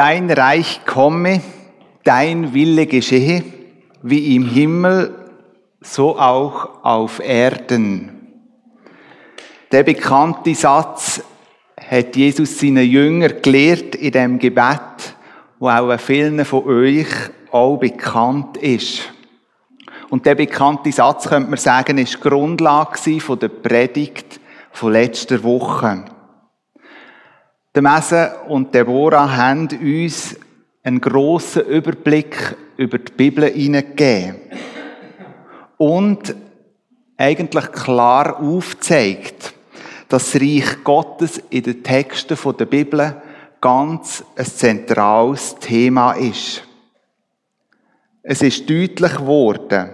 dein Reich komme, dein Wille geschehe, wie im Himmel, so auch auf Erden. Der bekannte Satz hat Jesus seinen Jünger gelehrt in dem Gebet, wo auch vielen von euch auch bekannt ist. Und der bekannte Satz, könnte man sagen, ist Grundlage von der Predigt von letzter Woche. Der Messe und Deborah haben uns einen grossen Überblick über die Bibel hineingegeben. Und eigentlich klar aufzeigt, dass das Reich Gottes in den Texten der Bibel ganz ein zentrales Thema ist. Es ist deutlich geworden,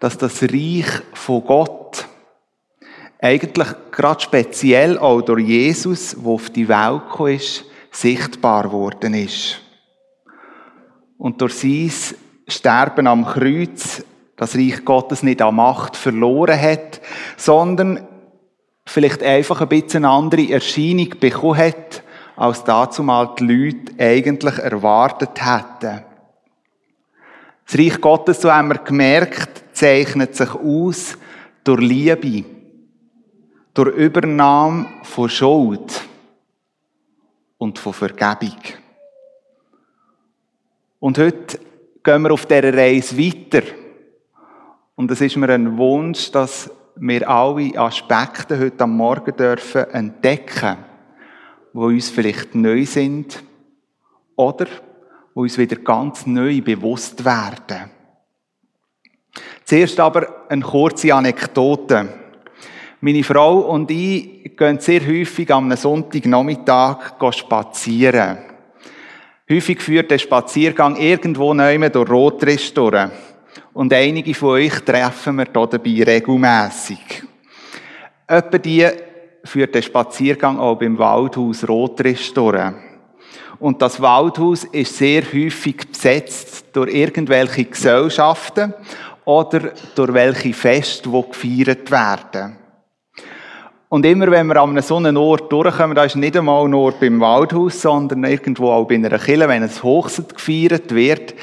dass das Reich von Gott eigentlich gerade speziell auch durch Jesus, der auf die Welt gekommen ist, sichtbar geworden ist. Und durch sein Sterben am Kreuz das Reich Gottes nicht an Macht verloren hat, sondern vielleicht einfach ein bisschen andere Erscheinung bekommen hat, als dazu mal die Leute eigentlich erwartet hätten. Das Reich Gottes, so haben wir gemerkt, zeichnet sich aus durch Liebe, durch Übernahme von Schuld und von Vergebung. Und heute gehen wir auf dieser Reise weiter. Und es ist mir ein Wunsch, dass wir alle Aspekte heute am Morgen dürfen entdecken, wo uns vielleicht neu sind oder wo uns wieder ganz neu bewusst werden. Zuerst aber eine kurze Anekdote. Meine Frau und ich gehen sehr häufig am Sonntagnachmittag spazieren. Häufig führt der Spaziergang irgendwo neu durch Rotrist durch. Und einige von euch treffen wir hier dabei regelmässig. Etwa die führt der Spaziergang auch beim Waldhaus Rotrist durch. Und das Waldhaus ist sehr häufig besetzt durch irgendwelche Gesellschaften oder durch welche Feste, die gefeiert werden. Und immer wenn wir an so einem Ort durchkommen, da ist nicht einmal nur beim Waldhaus, sondern irgendwo auch bei einer Kille, wenn es Hochzeit gefeiert wird,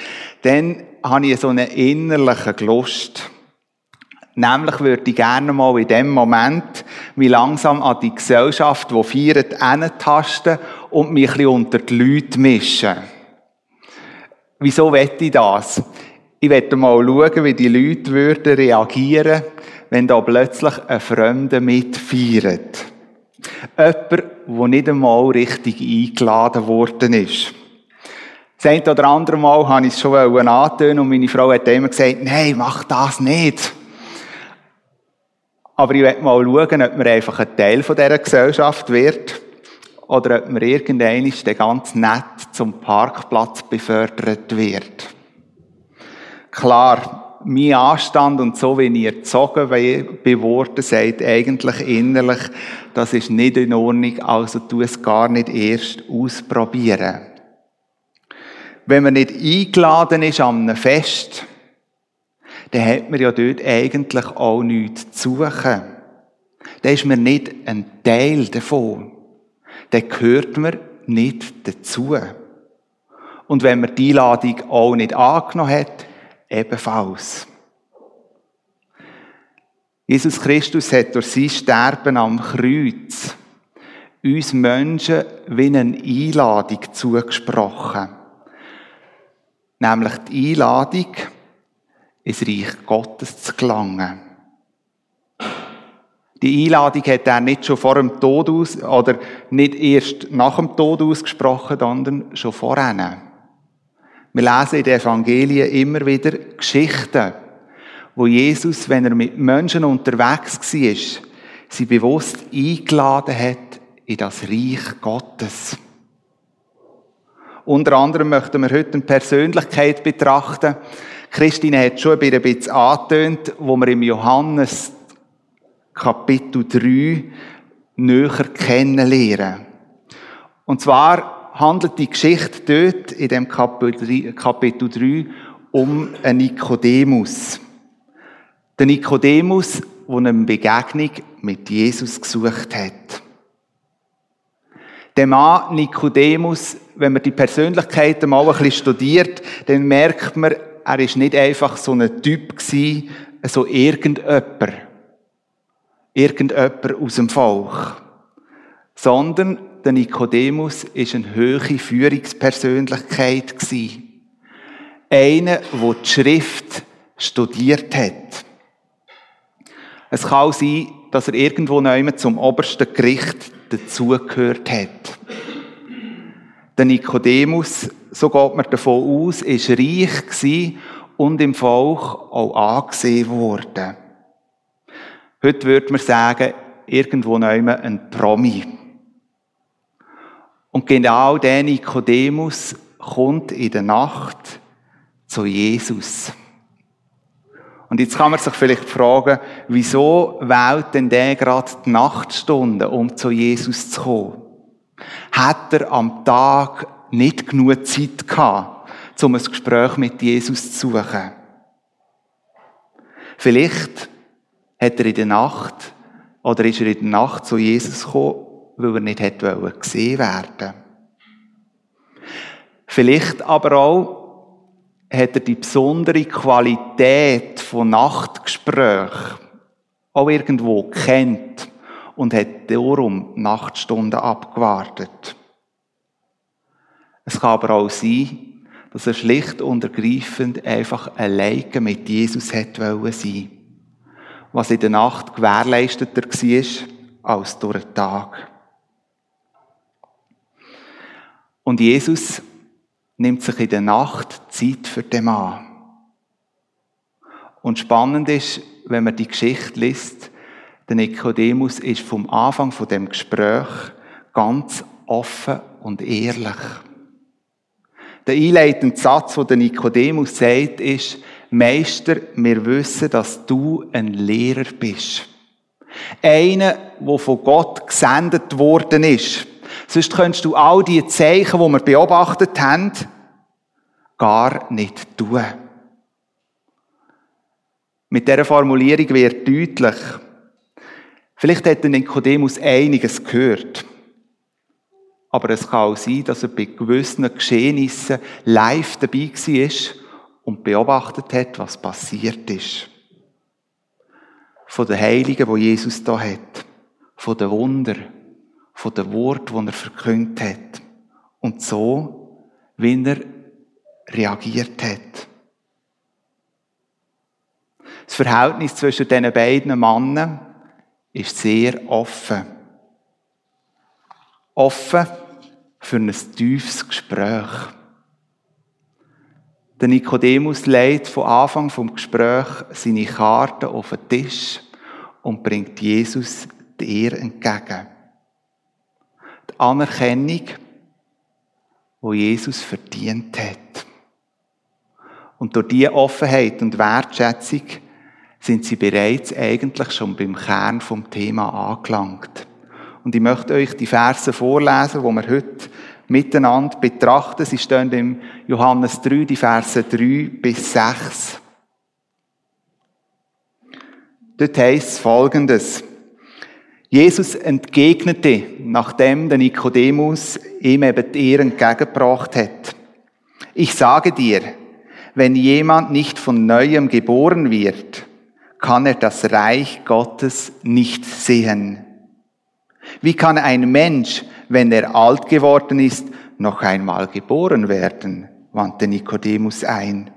dann habe ich so einen innerlichen Lust. Nämlich würde ich gerne mal in dem Moment mich langsam an die Gesellschaft, die feiert, hintasten und mich ein bisschen unter die Leute mischen. Wieso wette ich das? Ich werde mal schauen, wie die Leute würden reagieren, wenn da plötzlich ein Fremder mitfeiert. Jemand, der nicht einmal richtig eingeladen worden ist. Das eine oder andere Mal habe ich es schon antönen und meine Frau hat immer gesagt, nein, mach das nicht. Aber ich werde mal schauen, ob man einfach ein Teil dieser Gesellschaft wird oder ob man irgendwann ganz nett zum Parkplatz befördert wird. Klar, mein Anstand und so, wie ich erzogen bin worden, sagt eigentlich innerlich, das ist nicht in Ordnung, also tu es gar nicht erst ausprobieren. Wenn man nicht eingeladen ist an einem Fest, dann hat man ja dort eigentlich auch nichts zu suchen. Dann ist man nicht ein Teil davon. Dann gehört man nicht dazu. Und wenn man die Einladung auch nicht angenommen hat, ebenfalls. Jesus Christus hat durch sein Sterben am Kreuz uns Menschen wie eine Einladung zugesprochen. Nämlich die Einladung, ins Reich Gottes zu gelangen. Die Einladung hat er nicht schon vor dem Tod aus, oder nicht erst nach dem Tod ausgesprochen, sondern schon vorher. Wir lesen in den Evangelien immer wieder Geschichten, wo Jesus, wenn er mit Menschen unterwegs war, sie bewusst eingeladen hat in das Reich Gottes. Unter anderem möchten wir heute eine Persönlichkeit betrachten, Christine hat schon ein bisschen angetönt, wo wir im Johannes Kapitel 3 näher kennenlernen. Und zwar handelt die Geschichte dort in dem Kapitel 3 um einen Nikodemus. Der Nikodemus, der eine Begegnung mit Jesus gesucht hat. Der Mann Nikodemus, wenn man die Persönlichkeit mal ein bisschen studiert, dann merkt man, er ist nicht einfach so ein Typ gewesen, so irgendjemand. Irgendjemand aus dem Volk. Sondern der Nikodemus ist eine höhere Führungspersönlichkeit gewesen. Einer, der die Schrift studiert hat. Es kann auch sein, dass er irgendwo neu zum obersten Gericht dazugehört hat. Der Nikodemus, so geht man davon aus, ist reich gewesen und im Volk auch angesehen worden. Heute würde man sagen, irgendwo neu ein Promi. Und genau der Nikodemus kommt in der Nacht zu Jesus. Und jetzt kann man sich vielleicht fragen, wieso wählt denn der gerade die Nachtstunde, um zu Jesus zu kommen? Hat er am Tag nicht genug Zeit gehabt, um ein Gespräch mit Jesus zu suchen? Vielleicht hat er in der Nacht oder ist er in der Nacht zu Jesus gekommen, weil er nicht hätte gesehen werden Vielleicht aber auch, hat er die besondere Qualität von Nachtgesprächen auch irgendwo kennt und hat darum Nachtstunden abgewartet. Es kann aber auch sein, dass er schlicht und ergreifend einfach alleine mit Jesus hätte wollen sein, was in der Nacht gewährleisteter war als durch den Tag. Und Jesus nimmt sich in der Nacht Zeit für den Mann. Und spannend ist, wenn man die Geschichte liest, der Nikodemus ist vom Anfang von dem Gespräch ganz offen und ehrlich. Der einleitende Satz, den der Nikodemus sagt, ist, Meister, wir wissen, dass du ein Lehrer bist. Einer, der von Gott gesendet worden ist. Sonst könntest du all die Zeichen, die wir beobachtet haben, gar nicht tun. Mit dieser Formulierung wird deutlich, vielleicht hat Nikodemus einiges gehört. Aber es kann auch sein, dass er bei gewissen Geschehnissen live dabei war und beobachtet hat, was passiert ist. Von den Heiligen, wo Jesus da hat. Von den Wundern von dem Wort, das er verkündet hat. Und so, wie er reagiert hat. Das Verhältnis zwischen diesen beiden Männern ist sehr offen. Offen für ein tiefes Gespräch. Der Nikodemus legt von Anfang vom Gespräch seine Karten auf den Tisch und bringt Jesus dir entgegen die Anerkennung, wo Jesus verdient hat. Und durch diese Offenheit und Wertschätzung sind sie bereits eigentlich schon beim Kern vom Thema angelangt. Und ich möchte euch die Verse vorlesen, wo wir heute miteinander betrachten. Sie stehen im Johannes 3, die Verse 3 bis 6. Dort heißt es folgendes. Jesus entgegnete, nachdem der Nikodemus ihm eben die Ehre entgegengebracht hat. Ich sage dir, wenn jemand nicht von neuem geboren wird, kann er das Reich Gottes nicht sehen. Wie kann ein Mensch, wenn er alt geworden ist, noch einmal geboren werden? wandte Nikodemus ein.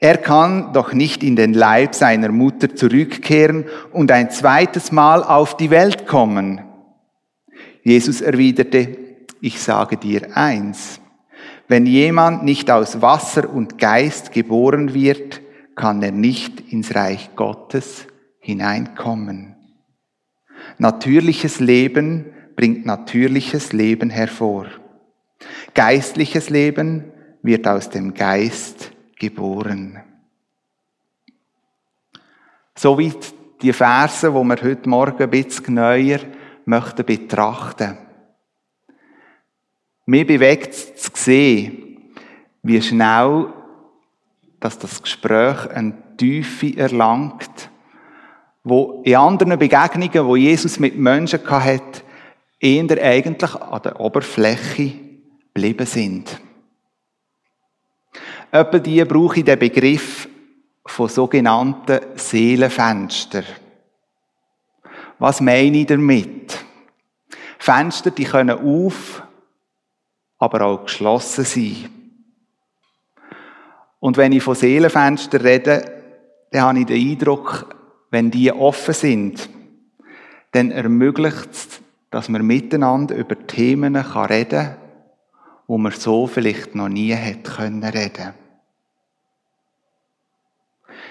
Er kann doch nicht in den Leib seiner Mutter zurückkehren und ein zweites Mal auf die Welt kommen. Jesus erwiderte, ich sage dir eins, wenn jemand nicht aus Wasser und Geist geboren wird, kann er nicht ins Reich Gottes hineinkommen. Natürliches Leben bringt natürliches Leben hervor. Geistliches Leben wird aus dem Geist geboren. Soweit die Verse, wo wir heute Morgen ein bisschen neuer möchten betrachten. Mir bewegt es zu sehen, wie schnell dass das Gespräch eine Tiefe erlangt, wo in anderen Begegnungen, wo Jesus mit Menschen hatte, eher eigentlich an der Oberfläche geblieben sind. Etwa die brauche ich den Begriff von sogenannten Seelenfenster. Was meine ich damit? Fenster, die können auf, aber auch geschlossen sein. Und wenn ich von Seelenfenster rede, dann habe ich den Eindruck, wenn die offen sind, dann ermöglicht es, dass man miteinander über Themen reden kann, wo man so vielleicht noch nie hätte reden können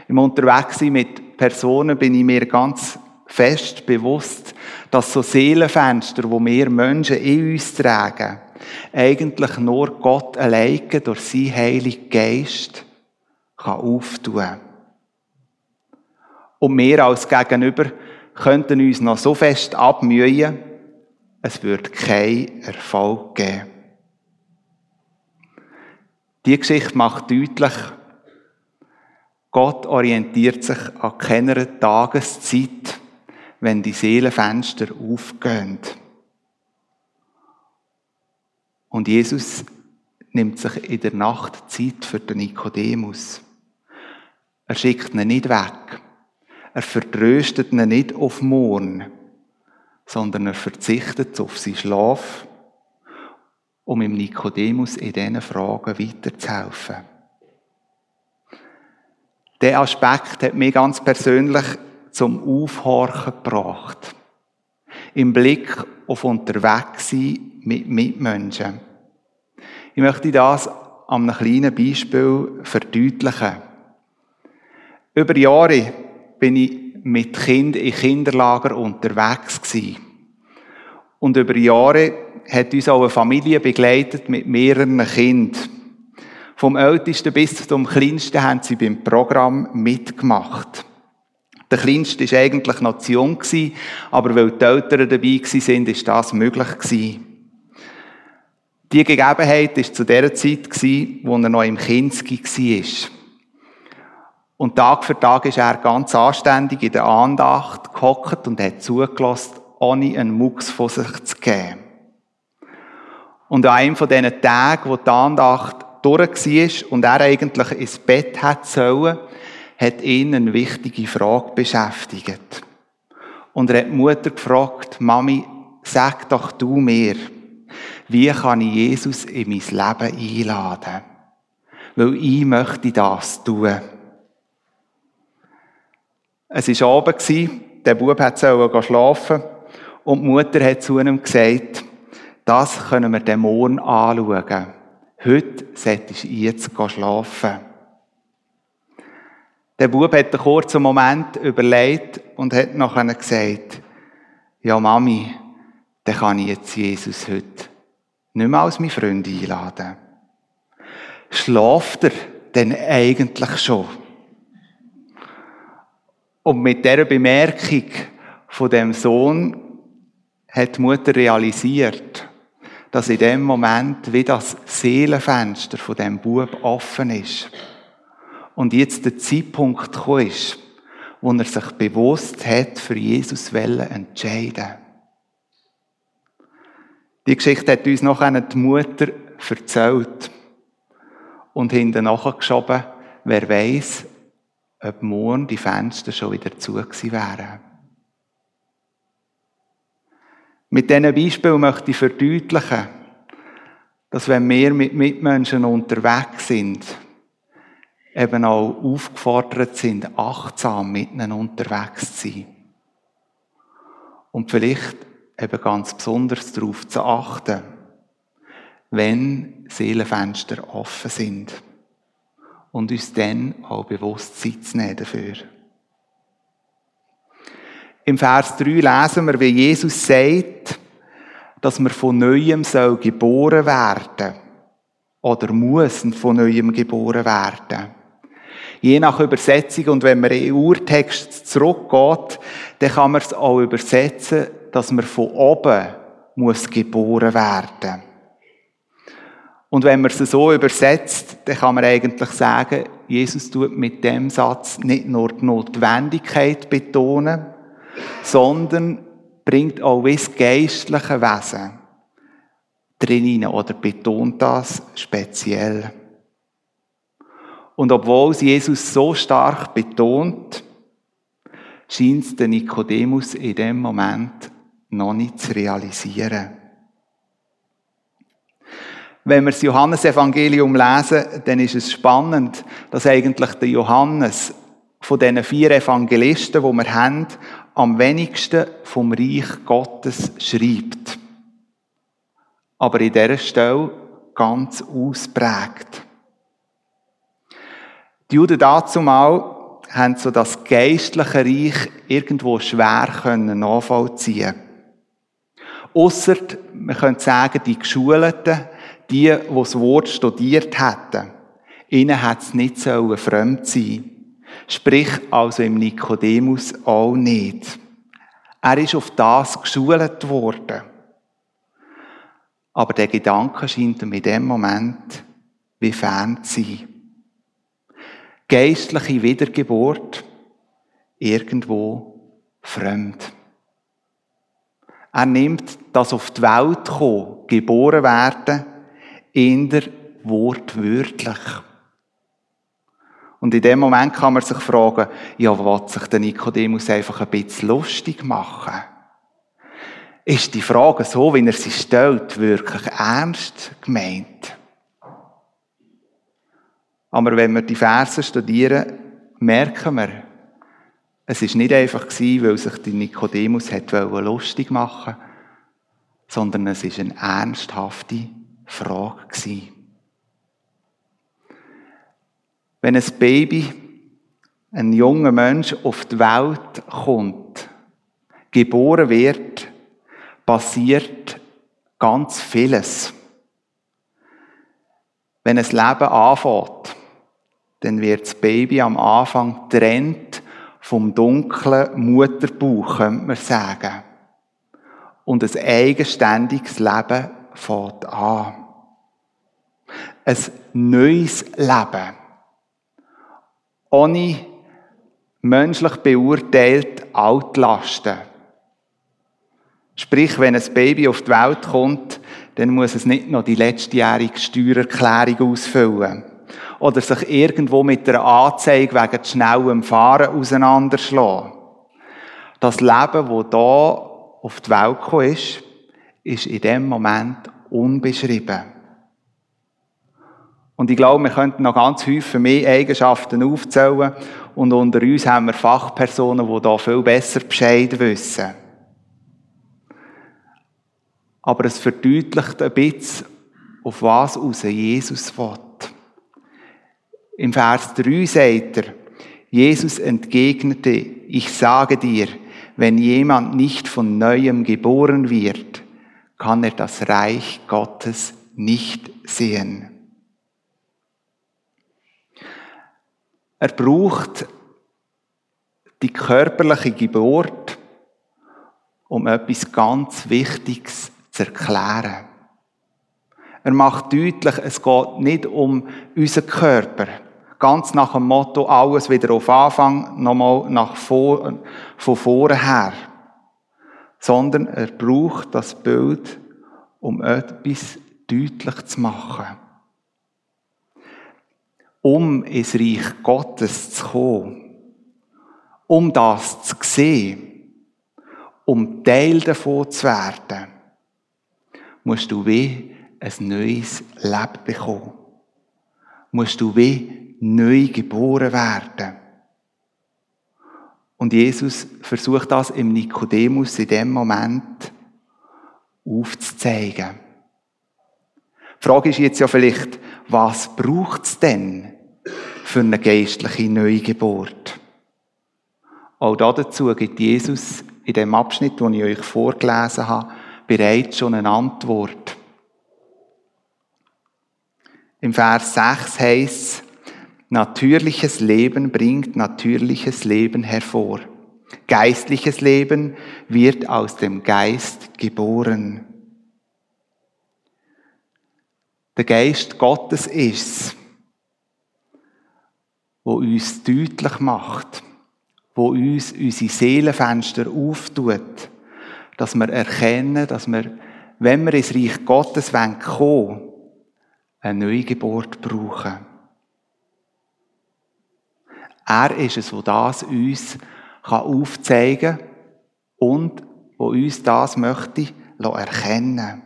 Im Unterwegssein mit Personen bin ich mir ganz fest bewusst, dass so Seelenfenster, wo wir Menschen in uns tragen, eigentlich nur Gott alleine durch seinen Heiligen Geist kann auftun. Und wir als Gegenüber könnten uns noch so fest abmühen, es wird keinen Erfolg geben. Die Geschichte macht deutlich, Gott orientiert sich an keiner Tageszeit, wenn die Seelenfenster aufgehen. Und Jesus nimmt sich in der Nacht Zeit für den Nikodemus. Er schickt ihn nicht weg. Er vertröstet ihn nicht auf morgen, sondern er verzichtet auf seinen Schlaf, um ihm Nikodemus in diesen Fragen weiterzuhelfen. Der Aspekt hat mich ganz persönlich zum Aufhorchen gebracht. Im Blick auf Unterwegssein mit Mitmenschen. Ich möchte das an einem kleinen Beispiel verdeutlichen. Über Jahre bin ich mit Kind in Kinderlager unterwegs gewesen. Und über Jahre hat uns auch eine Familie begleitet mit mehreren Kindern. Vom Ältesten bis zum Kleinsten haben sie beim Programm mitgemacht. Der Kleinste war eigentlich noch zu jung, aber weil die Eltern dabei waren, ist das möglich. Die Gegebenheit war zu der Zeit, wo er noch im Kinski war. Und Tag für Tag ist er ganz anständig in der Andacht gehockt und hat zugelassen, ohne einen Mucks von sich zu geben. Und an einem von diesen Tagen, wo die Andacht durch war und er eigentlich ins Bett hat sollen, hat ihn eine wichtige Frage beschäftigt. Und er hat die Mutter gefragt, Mami, sag doch du mir, wie kann ich Jesus in mein Leben einladen? Weil ich möchte das tun. Es war Abend, der Bub hat schlafen und die Mutter hat zu ihm gesagt, das können wir den morgen anschauen. Heute solltest du jetzt schlafen. Der Bub hat einen kurzen Moment überlegt und hat nachher gesagt, ja Mami, dann kann ich jetzt Jesus heute nicht mehr als mein Freund einladen. Schlaft er denn eigentlich schon? Und mit dieser Bemerkung von dem Sohn hat die Mutter realisiert, dass in dem Moment wie das Seelenfenster von dem Bub offen ist. Und jetzt der Zeitpunkt gekommen ist, wo er sich bewusst hat, für Jesus zu entscheiden. Die Geschichte hat uns noch die Mutter erzählt und hinten nachgeschoben, wer weiß, ob morgen die Fenster schon wieder zu gewesen wären. Mit diesen Beispielen möchte ich verdeutlichen, dass wenn wir mit Mitmenschen unterwegs sind, eben auch aufgefordert sind, achtsam mit ihnen unterwegs zu sein. Und vielleicht eben ganz besonders darauf zu achten, wenn Seelenfenster offen sind und uns dann auch bewusst Zeit zu nehmen dafür. Im Vers 3 lesen wir, wie Jesus sagt, dass man von Neuem soll geboren werden oder muss von Neuem geboren werden. Je nach Übersetzung und wenn man in den Urtext zurückgeht, dann kann man es auch übersetzen, dass man von oben muss geboren werden. Und wenn man es so übersetzt, dann kann man eigentlich sagen, Jesus tut mit dem Satz nicht nur die Notwendigkeit betonen, sondern bringt auch das geistliche Wesen drin oder betont das speziell. Und obwohl es Jesus so stark betont, scheint es den Nikodemus in dem Moment noch nicht zu realisieren. Wenn wir das Johannesevangelium lesen, dann ist es spannend, dass eigentlich der Johannes von diesen vier Evangelisten, die wir haben, am wenigsten vom Reich Gottes schreibt. Aber in dieser Stelle ganz ausprägt. Die Juden dazu mal haben so das geistliche Reich irgendwo schwer können nachvollziehen. Ausser, man könnte sagen, die Geschulten, die, die das Wort studiert hätten, ihnen hat es nicht so fremd sein Sprich also im Nikodemus auch nicht. Er ist auf das geschult worden. Aber der Gedanke scheint ihm in dem Moment wie fern zu sein. Geistliche Wiedergeburt irgendwo fremd. Er nimmt das auf die Welt kommen, geboren werden, in der wortwörtlich. Und in dem Moment kann man sich fragen, ja, will sich der Nikodemus einfach ein bisschen lustig machen? Ist die Frage so, wie er sie stellt, wirklich ernst gemeint? Aber wenn wir die Verse studieren, merken wir, es ist nicht einfach gewesen, weil sich der Nikodemus lustig machen sondern es ist eine ernsthafte Frage gewesen. Wenn ein Baby, ein junger Mensch auf die Welt kommt, geboren wird, passiert ganz vieles. Wenn ein Leben anfängt, dann wird das Baby am Anfang trennt vom dunklen Mutterbauch, könnte man sagen. Und ein eigenständiges Leben fängt an. Ein neues Leben ohne menschlich beurteilt Altlasten. Sprich, wenn ein Baby auf die Welt kommt, dann muss es nicht noch die letztjährige Steuererklärung ausfüllen. Oder sich irgendwo mit einer Anzeige wegen schnellem Fahren auseinanderschlagen. Das Leben, das da auf die Welt gekommen ist, ist in dem Moment unbeschrieben. Und ich glaube, wir könnten noch ganz häufig mehr Eigenschaften aufzählen. Und unter uns haben wir Fachpersonen, die da viel besser Bescheid wissen. Aber es verdeutlicht ein bisschen, auf was aus Jesus will. Im Vers 3 sagt er, Jesus entgegnete, ich sage dir, wenn jemand nicht von neuem geboren wird, kann er das Reich Gottes nicht sehen. Er braucht die körperliche Geburt, um etwas ganz Wichtiges zu erklären. Er macht deutlich, es geht nicht um unseren Körper. Ganz nach dem Motto, alles wieder auf Anfang, nochmal nach vor, von vorher. Sondern er braucht das Bild, um etwas deutlich zu machen um ins Reich Gottes zu kommen, um das zu sehen, um Teil davon zu werden, musst du wie ein neues Leben bekommen. Musst du wie neu geboren werden. Und Jesus versucht das im Nikodemus in dem Moment aufzuzeigen. Die Frage ist jetzt ja vielleicht, was braucht es denn für eine geistliche Neugeburt? Auch dazu gibt Jesus in dem Abschnitt, den ich euch vorgelesen habe, bereits schon eine Antwort. Im Vers 6 heißt es, natürliches Leben bringt natürliches Leben hervor. Geistliches Leben wird aus dem Geist geboren. Der Geist Gottes ist, wo uns deutlich macht, wo uns unsere Seelenfenster auftut, dass wir erkennen, dass wir, wenn wir ins Reich Gottes kommen wollen, eine neue Geburt brauchen. Er ist es, der das uns aufzeigen kann und wo uns das möchte erkennen.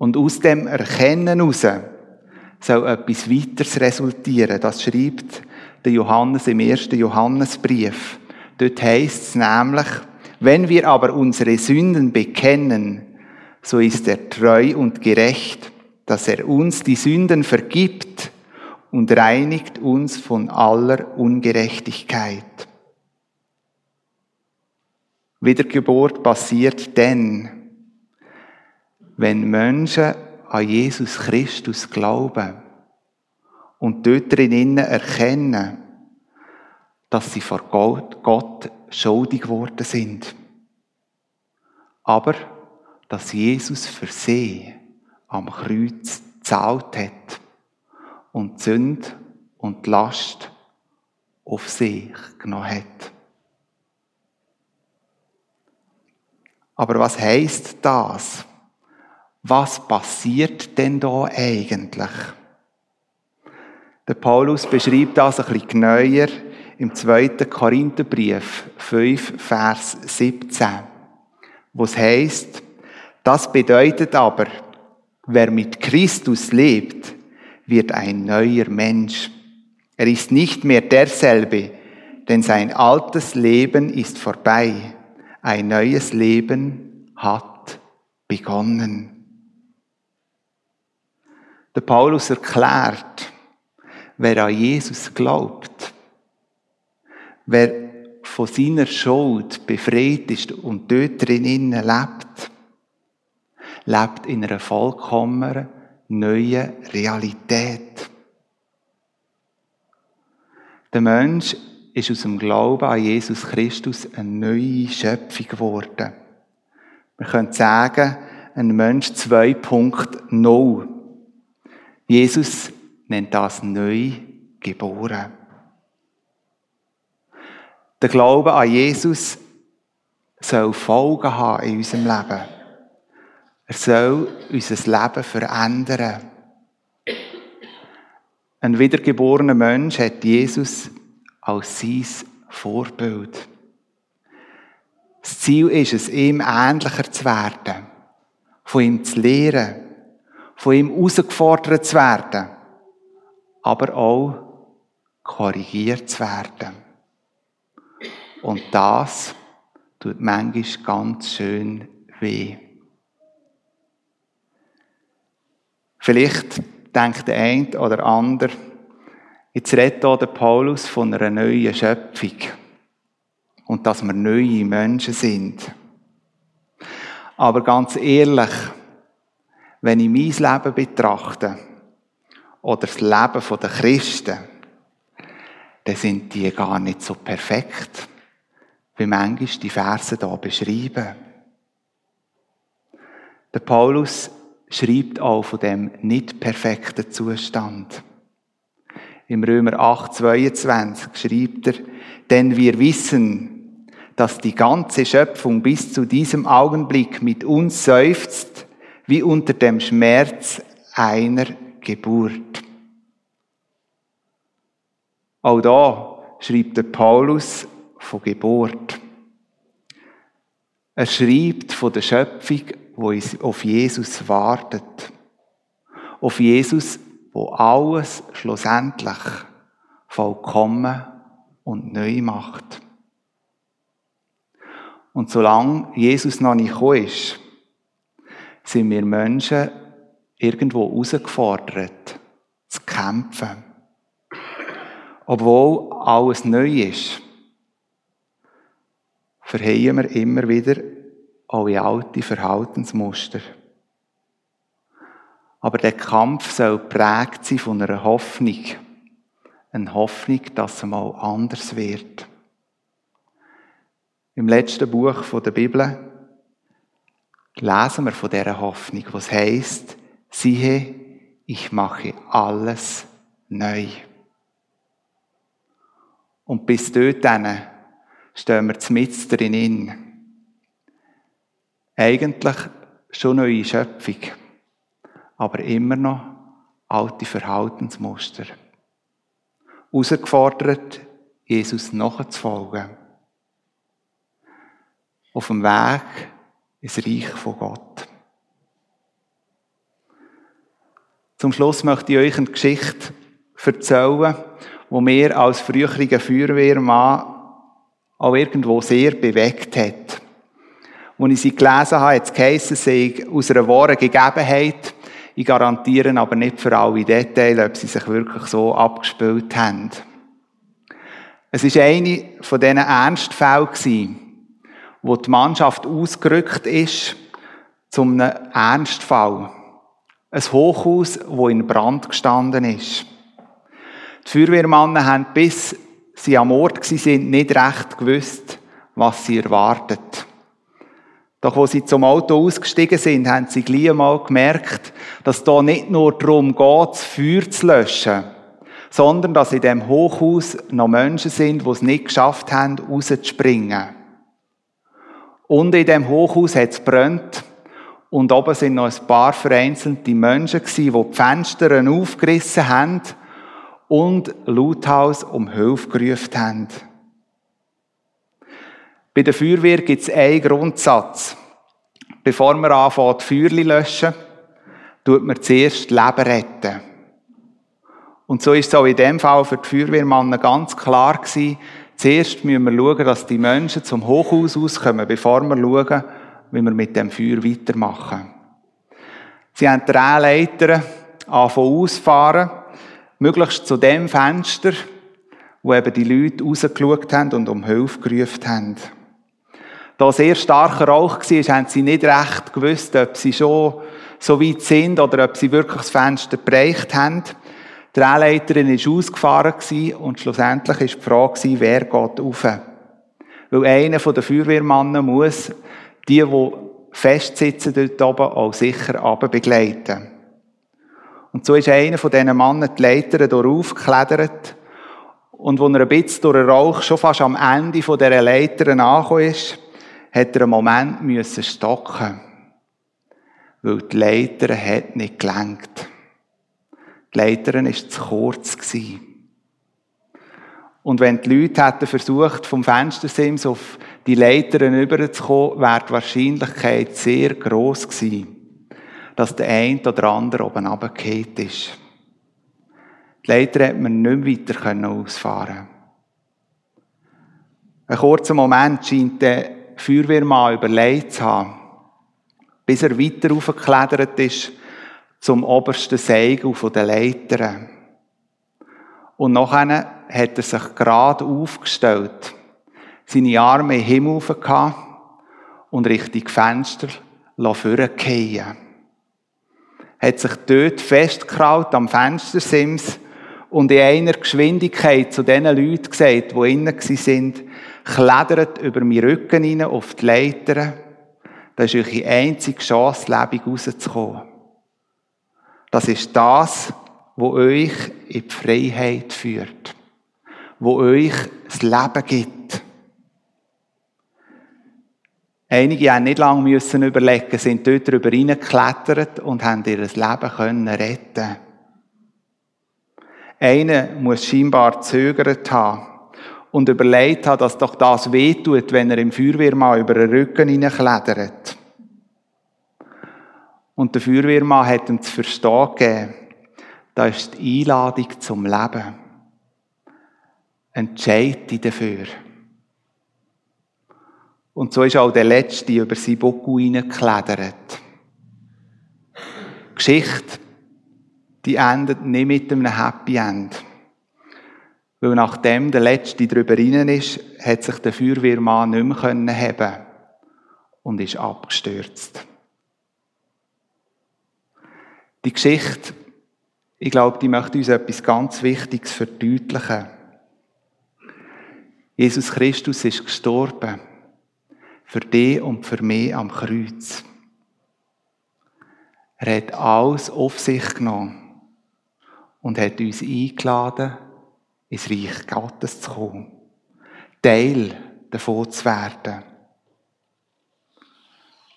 Und aus dem Erkennen heraus soll etwas weiteres resultieren. Das schreibt der Johannes im ersten Johannesbrief. Dort heißt es nämlich, wenn wir aber unsere Sünden bekennen, so ist er treu und gerecht, dass er uns die Sünden vergibt und reinigt uns von aller Ungerechtigkeit. Wiedergeburt passiert dann, wenn Menschen an Jesus Christus glauben und dort drinnen erkennen, dass sie vor Gott schuldig geworden sind. Aber, dass Jesus für sie am Kreuz zahlt hat und Sünde und Last auf sich genommen hat. Aber was heißt das? Was passiert denn da eigentlich? Der Paulus beschreibt das ein bisschen genauer im 2. Korintherbrief 5, Vers 17, wo es heißt, das bedeutet aber, wer mit Christus lebt, wird ein neuer Mensch. Er ist nicht mehr derselbe, denn sein altes Leben ist vorbei ein neues Leben hat begonnen. Der Paulus erklärt, wer an Jesus glaubt, wer von seiner Schuld befreit ist und dort drinnen lebt, lebt in einer vollkommenen neuen Realität. Der Mensch ist aus dem Glauben an Jesus Christus eine neue Schöpfung geworden. Wir können sagen, ein Mensch 2.0. Jesus nennt das neu geboren. Der Glaube an Jesus soll Folgen haben in unserem Leben. Er soll unser Leben verändern. Ein wiedergeborener Mensch hat Jesus als sein Vorbild. Das Ziel ist es, ihm ähnlicher zu werden, von ihm zu lehren, von ihm herausgefordert zu werden, aber auch korrigiert zu werden. Und das tut manchmal ganz schön weh. Vielleicht denkt der eine oder andere, Jetzt redet hier der Paulus von einer neuen Schöpfung und dass wir neue Menschen sind. Aber ganz ehrlich, wenn ich mein Leben betrachte oder das Leben der Christen, dann sind die gar nicht so perfekt, wie manchmal die Verse hier beschreiben. Der Paulus schreibt auch von dem nicht perfekten Zustand. Im Römer 8, 22 schreibt er, denn wir wissen, dass die ganze Schöpfung bis zu diesem Augenblick mit uns seufzt, wie unter dem Schmerz einer Geburt. Auch da schreibt der Paulus von Geburt. Er schreibt von der Schöpfung, wo auf Jesus wartet. Auf Jesus, wo alles schlussendlich vollkommen und neu macht. Und solange Jesus noch nicht gekommen ist, sind wir Menschen irgendwo herausgefordert, zu kämpfen. Obwohl alles neu ist, verheilen wir immer wieder alle alte Verhaltensmuster. Aber der Kampf soll prägt sein von einer Hoffnung. Eine Hoffnung, dass es mal anders wird. Im letzten Buch der Bibel lesen wir von dieser Hoffnung, was heißt, siehe, ich mache alles neu. Und bis dort stehen wir mit drin. Eigentlich schon neue Schöpfung, aber immer noch alte Verhaltensmuster. Herausgefordert, Jesus nachzufolgen. Auf dem Weg ins Reich von Gott. Zum Schluss möchte ich euch eine Geschichte erzählen, die mir als früheriger Feuerwehrmann auch irgendwo sehr bewegt hat. Als ich sie gelesen habe, hat es geheissen, sei aus einer wahren Gegebenheit. Ich garantiere aber nicht für alle Details, ob sie sich wirklich so abgespielt haben. Es war eine von diesen Ernstfällen, wo die Mannschaft ausgerückt ist zum einem Ernstfall. Ein Hochhaus, wo in Brand gestanden ist. Die Feuerwehrmannen haben, bis sie am Ort sind, nicht recht gewusst, was sie erwartet. Doch wo sie zum Auto ausgestiegen sind, haben sie gleich einmal gemerkt, dass da nicht nur darum geht, das Feuer zu löschen, sondern dass in dem Hochhaus noch Menschen sind, die es nicht geschafft haben, rauszuspringen. Und in dem Hochhaus hat es brennt und oben sind noch ein paar vereinzelte Menschen gewesen, die die Fenster aufgerissen haben und lauthals um Hilfe gerufen haben. Bei der Feuerwehr gibt es einen Grundsatz. Bevor man anfängt, Feuerli löschen, tut man zuerst Leben retten. Und so ist es auch in dem Fall für die Feuerwehrmannen ganz klar gewesen, zuerst müssen wir schauen, dass die Menschen zum Hochhaus auskommen, bevor wir schauen, wie wir mit dem Feuer weitermachen. Sie haben die Drehleiter anfangen ausfahren, möglichst zu dem Fenster, wo eben die Leute rausgeschaut haben und um Hilfe gerufen haben. Da sehr starker Rauch war, haben sie nicht recht gewusst, ob sie schon so weit sind oder ob sie wirklich das Fenster bereicht haben. Die Drehleiterin war ausgefahren und schlussendlich war die Frage, wer geht rauf. Weil einer der Feuerwehrmannen muss die, die festsitzen dort oben, auch sicher begleiten. Und so ist einer von diesen Männern die Leiter darauf geklettert und als er ein bisschen durch den Rauch schon fast am Ende dieser Leiter angekommen ist, hat er einen Moment müssen stocken, weil die Leiter hat nicht gelenkt. Die Leiter war zu kurz. Und wenn die Leute hätten versucht, vom Fenstersims auf die Leitern überzukommen, wäre die Wahrscheinlichkeit sehr gross gewesen, dass der eine oder andere oben runtergefallen ist. Die Leiter hat man nicht weiter ausfahren Ein kurzer Moment scheint der Feuerwehrmann überlegt zu haben, bis er weiter aufgeklettert ist zum obersten Segel der Leiter. Und nachher hat er sich gerade aufgestellt, seine Arme im Himmel gehabt und Richtung Fenster vorgehen. Hat sich dort festgekraut am Fenstersims und in einer Geschwindigkeit zu den Leuten gesagt, die innen sind, klettert über meinen Rücken hinein auf die Leiter. Das ist eure einzige Chance, lebendig rauszukommen. Das ist das, wo euch in die Freiheit führt. Wo euch das Leben gibt. Einige haben nicht lange müssen überlegen, sind dort drüber hineingeklettert und haben ihr Leben können retten. Einer muss scheinbar zögert haben und überlegt haben, dass doch das wehtut, wenn er im Feuerwehrmann über den Rücken hineinklettert. Und der Feuerwehrmann hat ihm zu verstehen gegeben, das ist die Einladung zum Leben. Entscheide dafür. Und so ist auch der Letzte über sein Buckel hineingeklettert. Geschichte, die endet nicht mit einem Happy End. Weil nachdem der Letzte drüber rein ist, hat sich der Feuerwehrmann nicht mehr heben und ist abgestürzt. Die Geschichte, ich glaube, die möchte uns etwas ganz Wichtiges verdeutlichen. Jesus Christus ist gestorben. Für dich und für mich am Kreuz. Er hat alles auf sich genommen und hat uns eingeladen, ins Reich Gottes zu kommen. Teil davon zu werden.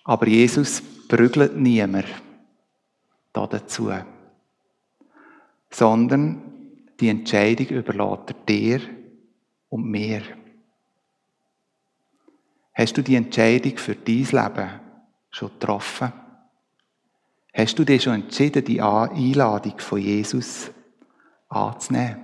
Aber Jesus prügelt niemand dazu, sondern die Entscheidung überlässt er dir und mir. Hast du die Entscheidung für dein Leben schon getroffen? Hast du dir schon entschieden, die Einladung von Jesus anzunehmen?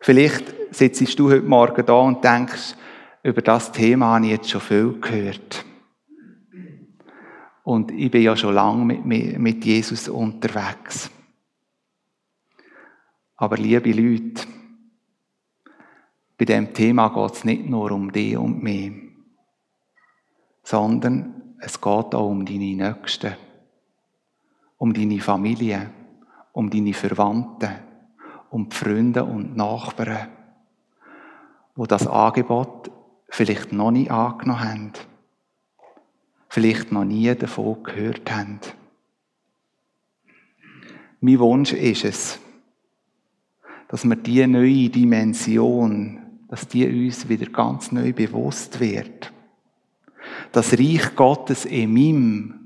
Vielleicht sitzt du heute Morgen da und denkst, über das Thema habe ich jetzt schon viel gehört. Und ich bin ja schon lange mit, mit Jesus unterwegs. Aber liebe Leute, bei dem Thema geht es nicht nur um dich und mich, sondern es geht auch um deine Nächsten, um deine Familie, um deine Verwandten, um die Freunde und Nachbarn, wo das Angebot vielleicht noch nie angenommen haben, vielleicht noch nie davon gehört haben. Mein Wunsch ist es, dass wir diese neue Dimension, dass die uns wieder ganz neu bewusst wird. Das Reich Gottes in meinem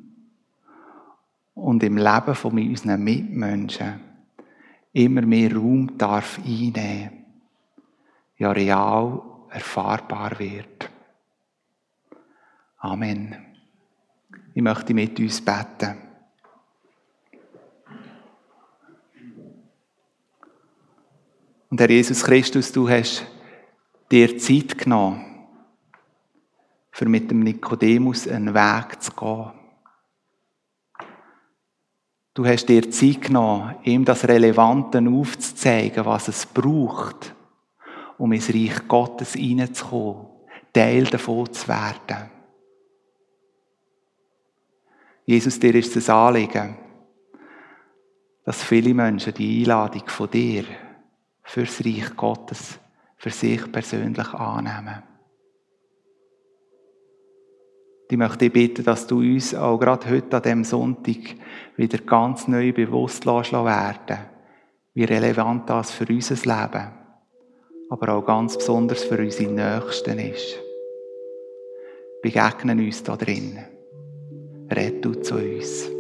und im Leben von unseren Mitmenschen immer mehr Raum darf einnehmen, ja real erfahrbar wird. Amen. Ich möchte mit uns beten. Und Herr Jesus Christus, du hast dir Zeit genommen, für mit dem Nikodemus einen Weg zu gehen. Du hast dir Zeit genommen, ihm das Relevante aufzuzeigen, was es braucht, um ins Reich Gottes hineinzukommen, Teil davon zu werden. Jesus, dir ist es Anliegen, dass viele Menschen die Einladung von dir fürs Reich Gottes für sich persönlich annehmen. Ich möchte dich bitten, dass du uns auch gerade heute an diesem Sonntag wieder ganz neu bewusst werden wie relevant das für unser Leben, aber auch ganz besonders für unsere Nächsten ist. Begegnen uns da drin. Red du zu uns.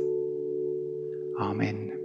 Amen.